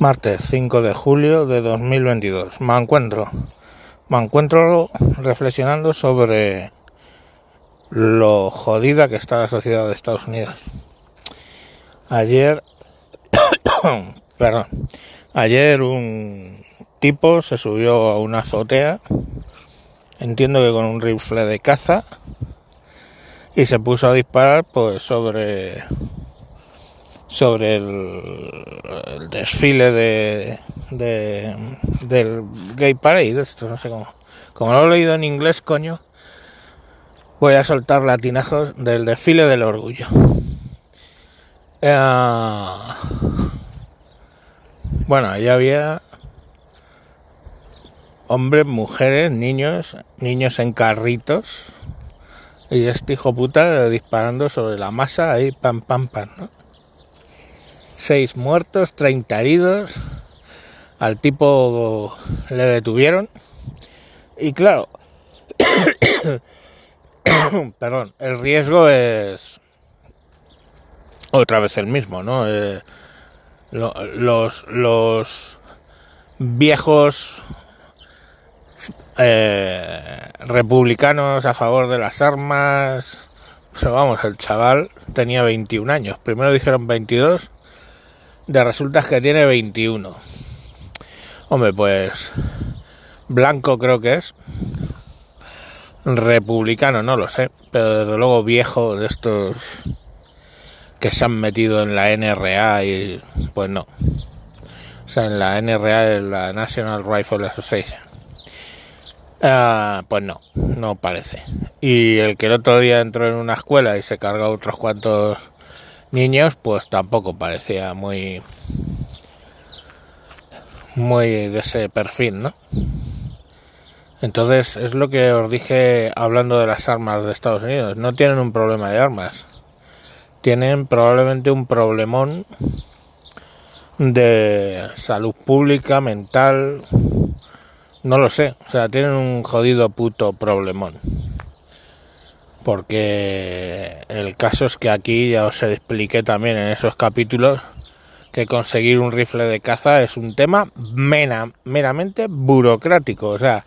Martes 5 de julio de 2022. Me encuentro, me encuentro reflexionando sobre lo jodida que está la sociedad de Estados Unidos. Ayer, perdón, ayer un tipo se subió a una azotea, entiendo que con un rifle de caza, y se puso a disparar pues sobre sobre el, desfile de, del Gay Parade, esto no sé cómo. Como lo he leído en inglés, coño, voy a soltar latinajos del desfile del orgullo. Eh, bueno, ahí había hombres, mujeres, niños, niños en carritos y este hijo puta disparando sobre la masa ahí, pam, pam, pam, ¿no? 6 muertos, 30 heridos. Al tipo le detuvieron. Y claro, perdón, el riesgo es otra vez el mismo, ¿no? Eh, los, los viejos eh, republicanos a favor de las armas, pero vamos, el chaval tenía 21 años. Primero dijeron 22 de resultas que tiene 21. Hombre, pues blanco creo que es. Republicano, no lo sé, pero desde luego viejo de estos que se han metido en la NRA y pues no. O sea, en la NRA, en la National Rifle Association. Ah, pues no, no parece. Y el que el otro día entró en una escuela y se cargó otros cuantos niños, pues tampoco parecía muy muy de ese perfil, ¿no? Entonces es lo que os dije hablando de las armas de Estados Unidos. No tienen un problema de armas. Tienen probablemente un problemón de salud pública, mental. No lo sé. O sea, tienen un jodido puto problemón porque el caso es que aquí ya os expliqué también en esos capítulos que conseguir un rifle de caza es un tema meramente burocrático. O sea,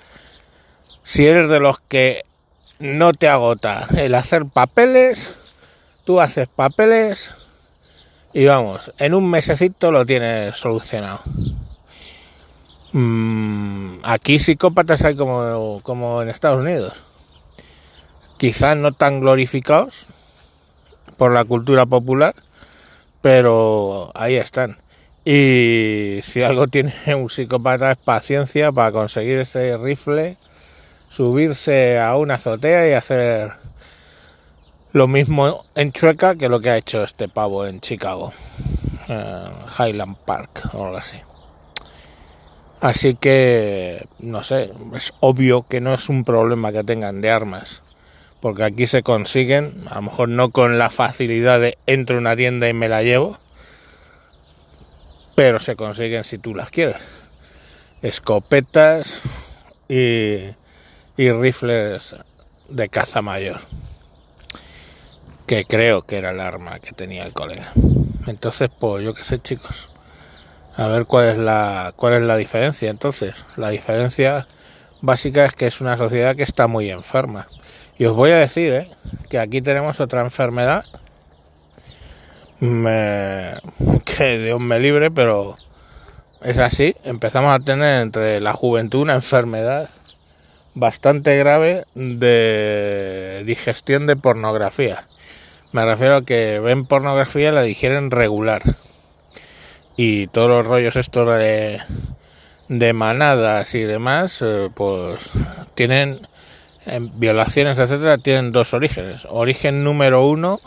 si eres de los que no te agota el hacer papeles, tú haces papeles y vamos, en un mesecito lo tienes solucionado. Mm, aquí psicópatas hay como, como en Estados Unidos quizás no tan glorificados por la cultura popular, pero ahí están. Y si algo tiene un psicópata es paciencia para conseguir ese rifle, subirse a una azotea y hacer lo mismo en Chueca que lo que ha hecho este pavo en Chicago, Highland Park o algo así. Así que, no sé, es obvio que no es un problema que tengan de armas porque aquí se consiguen, a lo mejor no con la facilidad de entro en una tienda y me la llevo, pero se consiguen si tú las quieres. Escopetas y, y rifles de caza mayor, que creo que era el arma que tenía el colega. Entonces, pues yo qué sé, chicos. A ver cuál es la cuál es la diferencia. Entonces, la diferencia básica es que es una sociedad que está muy enferma y os voy a decir ¿eh? que aquí tenemos otra enfermedad que Dios me libre, pero es así. Empezamos a tener entre la juventud una enfermedad bastante grave de digestión de pornografía. Me refiero a que ven pornografía y la digieren regular. Y todos los rollos estos de, manadas y demás, eh, pues tienen en violaciones, etcétera, tienen dos orígenes. Origen número uno,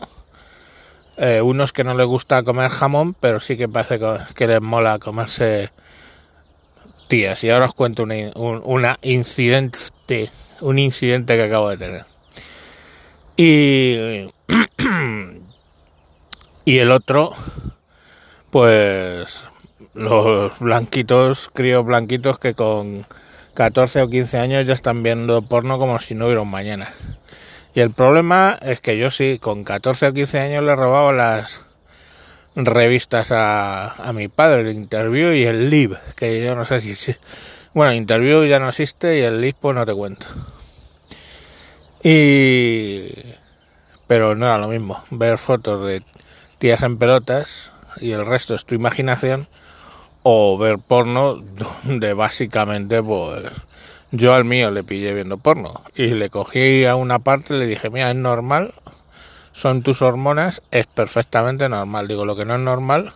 eh, unos que no les gusta comer jamón, pero sí que parece que les mola comerse tías. Y ahora os cuento una, incidente, un incidente que acabo de tener. Y, y el otro, pues los blanquitos, críos blanquitos que con 14 o 15 años ya están viendo porno como si no hubiera un mañana. Y el problema es que yo sí, con 14 o 15 años le robaba las revistas a, a mi padre, el Interview y el Live, que yo no sé si... si bueno, Interview ya no existe y el Live pues no te cuento. Y... Pero no era lo mismo, ver fotos de tías en pelotas y el resto es tu imaginación o ver porno de básicamente pues yo al mío le pillé viendo porno. Y le cogí a una parte y le dije mira es normal son tus hormonas es perfectamente normal digo lo que no es normal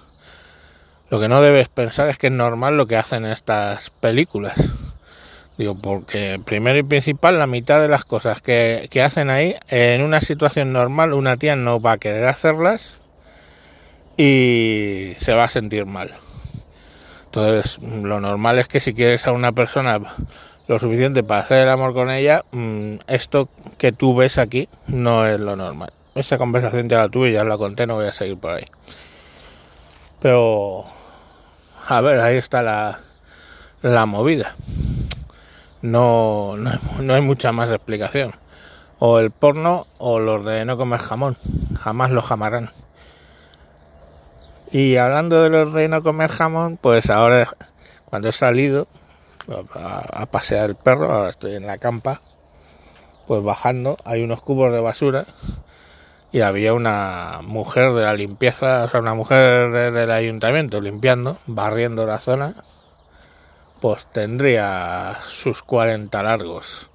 lo que no debes pensar es que es normal lo que hacen estas películas digo porque primero y principal la mitad de las cosas que, que hacen ahí en una situación normal una tía no va a querer hacerlas y se va a sentir mal. Entonces, lo normal es que si quieres a una persona lo suficiente para hacer el amor con ella, mm, esto que tú ves aquí no es lo normal. Esa conversación ya la tuve, ya la conté, no voy a seguir por ahí. Pero, a ver, ahí está la, la movida. No, no, no hay mucha más explicación. O el porno o los de no comer jamón. Jamás lo jamarán. Y hablando de los de no comer jamón, pues ahora cuando he salido a, pasear el perro, ahora estoy en la campa, pues bajando, hay unos cubos de basura y había una mujer de la limpieza, o sea, una mujer del ayuntamiento limpiando, barriendo la zona, pues tendría sus 40 largos.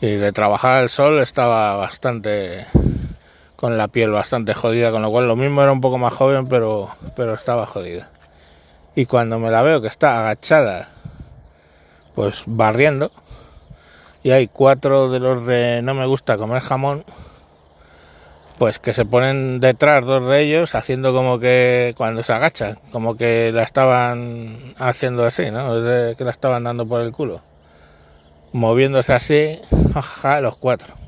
Y de trabajar al sol estaba bastante con la piel bastante jodida, con lo cual lo mismo era un poco más joven, pero, pero estaba jodida. Y cuando me la veo que está agachada, pues barriendo, y hay cuatro de los de no me gusta comer jamón, pues que se ponen detrás dos de ellos haciendo como que cuando se agachan, como que la estaban haciendo así, ¿no? que la estaban dando por el culo. Moviéndose así, jaja, los cuatro.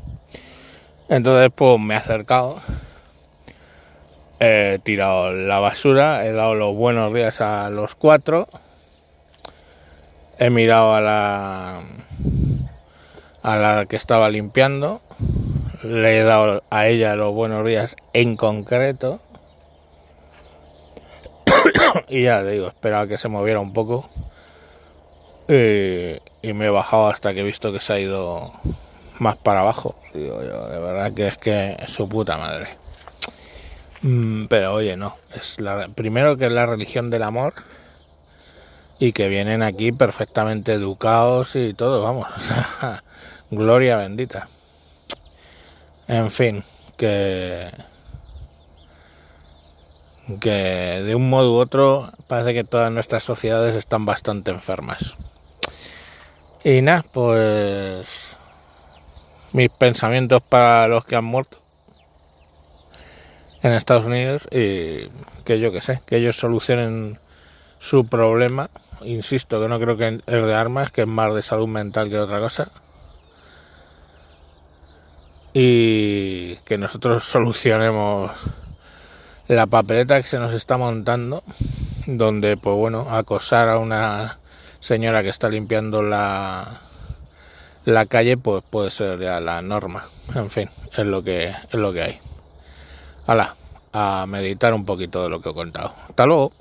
Entonces pues me he acercado, he tirado la basura, he dado los buenos días a los cuatro, he mirado a la a la que estaba limpiando, le he dado a ella los buenos días en concreto y ya digo, esperaba que se moviera un poco y, y me he bajado hasta que he visto que se ha ido más para abajo. Digo yo, de verdad que es que es su puta madre. Mm, pero oye, no. Es la, primero que es la religión del amor y que vienen aquí perfectamente educados y todo, vamos. gloria bendita. En fin, que que de un modo u otro parece que todas nuestras sociedades están bastante enfermas. Y nada, pues mis pensamientos para los que han muerto en Estados Unidos y que yo que sé, que ellos solucionen su problema. Insisto que no creo que es de armas, que es más de salud mental que otra cosa. Y que nosotros solucionemos la papeleta que se nos está montando, donde, pues bueno, acosar a una señora que está limpiando la, la calle pues puede ser ya la norma. En fin, es lo que es lo que hay. Hala, a meditar un poquito de lo que he contado. Hasta luego.